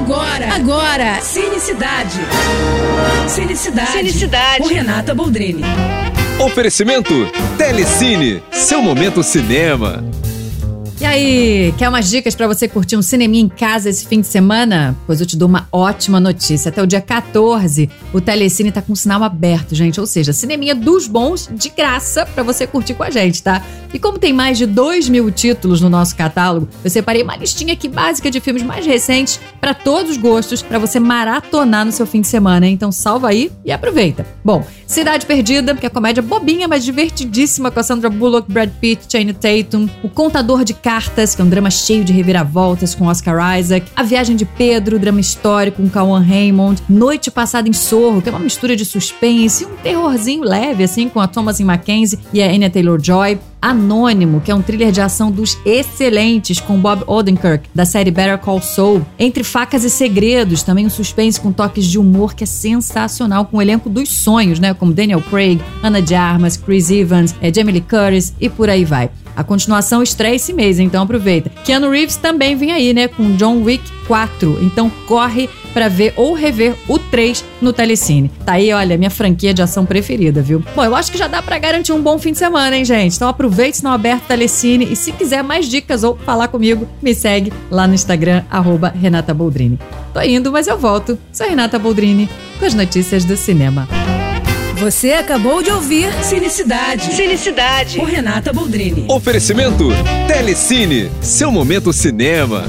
Agora, agora, Cinecidade. Cinecidade. Cinecidade. Com Renata Boldrini. Oferecimento Telecine, seu momento cinema. E aí, quer umas dicas para você curtir um cineminha em casa esse fim de semana? Pois eu te dou uma ótima notícia. Até o dia 14, o Telecine tá com sinal aberto, gente. Ou seja, cineminha dos bons de graça para você curtir com a gente, tá? E como tem mais de 2 mil títulos no nosso catálogo, eu separei uma listinha aqui básica de filmes mais recentes para todos os gostos, para você maratonar no seu fim de semana. Hein? Então salva aí e aproveita. Bom, Cidade Perdida, que é comédia bobinha, mas divertidíssima com a Sandra Bullock, Brad Pitt, Channing Tatum. O Contador de Cartas, que é um drama cheio de reviravoltas com Oscar Isaac. A Viagem de Pedro, drama histórico com Kawan Raymond. Noite Passada em Sorro, que é uma mistura de suspense um terrorzinho leve, assim, com a Thomasin Mackenzie e a Anya Taylor-Joy. Anônimo, que é um thriller de ação dos excelentes com Bob Odenkirk, da série Better Call Saul. Entre Facas e Segredos, também um suspense com toques de humor que é sensacional, com o elenco dos sonhos, né? Como Daniel Craig, Ana de Armas, Chris Evans, é, Jamie Lee Curtis e por aí vai. A continuação estreia esse mês, então aproveita. Keanu Reeves também vem aí, né, com John Wick 4. Então corre para ver ou rever o 3 no Telecine. Tá aí, olha, minha franquia de ação preferida, viu? Bom, eu acho que já dá para garantir um bom fim de semana, hein, gente? Então aproveite se não aberto Telecine e se quiser mais dicas ou falar comigo, me segue lá no Instagram arroba Renata Boldrini. Tô indo, mas eu volto. Sou Renata Boldrini com as notícias do cinema. Você acabou de ouvir Cinecidade. Cinecidade. Com Renata Boldrini. Oferecimento Telecine, seu momento cinema.